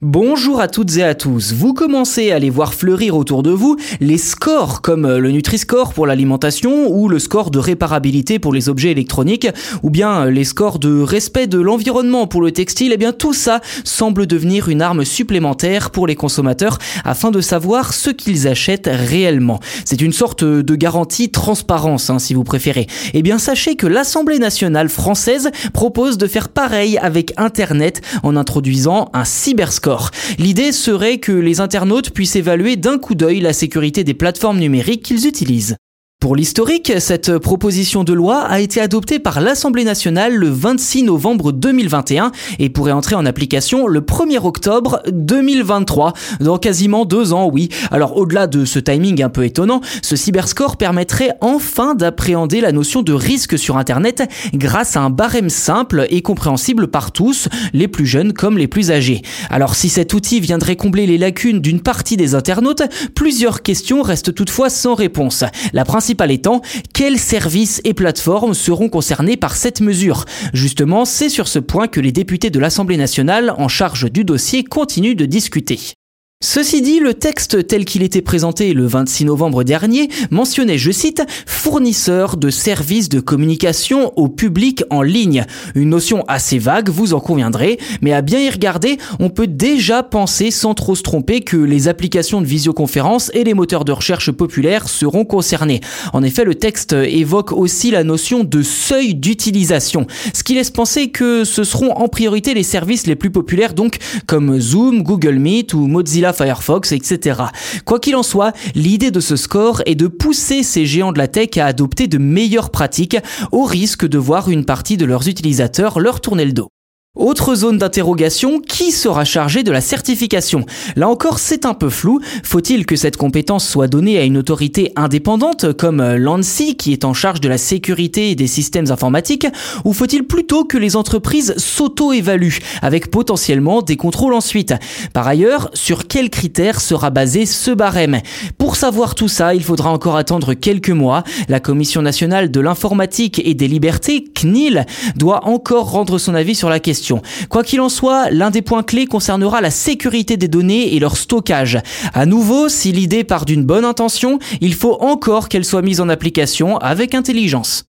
Bonjour à toutes et à tous. Vous commencez à les voir fleurir autour de vous les scores comme le Nutri-Score pour l'alimentation ou le score de réparabilité pour les objets électroniques ou bien les scores de respect de l'environnement pour le textile. Eh bien tout ça semble devenir une arme supplémentaire pour les consommateurs afin de savoir ce qu'ils achètent réellement. C'est une sorte de garantie transparence hein, si vous préférez. Eh bien sachez que l'Assemblée nationale française propose de faire pareil avec Internet en introduisant un cyberscore L'idée serait que les internautes puissent évaluer d'un coup d'œil la sécurité des plateformes numériques qu'ils utilisent. Pour l'historique, cette proposition de loi a été adoptée par l'Assemblée nationale le 26 novembre 2021 et pourrait entrer en application le 1er octobre 2023, dans quasiment deux ans, oui. Alors au-delà de ce timing un peu étonnant, ce cyberscore permettrait enfin d'appréhender la notion de risque sur Internet grâce à un barème simple et compréhensible par tous, les plus jeunes comme les plus âgés. Alors si cet outil viendrait combler les lacunes d'une partie des internautes, plusieurs questions restent toutefois sans réponse. La principal étant quels services et plateformes seront concernés par cette mesure? Justement, c'est sur ce point que les députés de l'Assemblée nationale en charge du dossier continuent de discuter. Ceci dit, le texte tel qu'il était présenté le 26 novembre dernier mentionnait, je cite, fournisseur de services de communication au public en ligne. Une notion assez vague, vous en conviendrez, mais à bien y regarder, on peut déjà penser sans trop se tromper que les applications de visioconférence et les moteurs de recherche populaires seront concernés. En effet, le texte évoque aussi la notion de seuil d'utilisation, ce qui laisse penser que ce seront en priorité les services les plus populaires donc comme Zoom, Google Meet ou Mozilla Firefox, etc. Quoi qu'il en soit, l'idée de ce score est de pousser ces géants de la tech à adopter de meilleures pratiques au risque de voir une partie de leurs utilisateurs leur tourner le dos. Autre zone d'interrogation, qui sera chargé de la certification? Là encore, c'est un peu flou. Faut-il que cette compétence soit donnée à une autorité indépendante comme l'ANSI qui est en charge de la sécurité des systèmes informatiques? Ou faut-il plutôt que les entreprises s'auto-évaluent avec potentiellement des contrôles ensuite? Par ailleurs, sur quels critères sera basé ce barème? Pour savoir tout ça, il faudra encore attendre quelques mois. La Commission nationale de l'informatique et des libertés, CNIL, doit encore rendre son avis sur la Quoi qu'il en soit, l'un des points clés concernera la sécurité des données et leur stockage. À nouveau, si l'idée part d'une bonne intention, il faut encore qu'elle soit mise en application avec intelligence.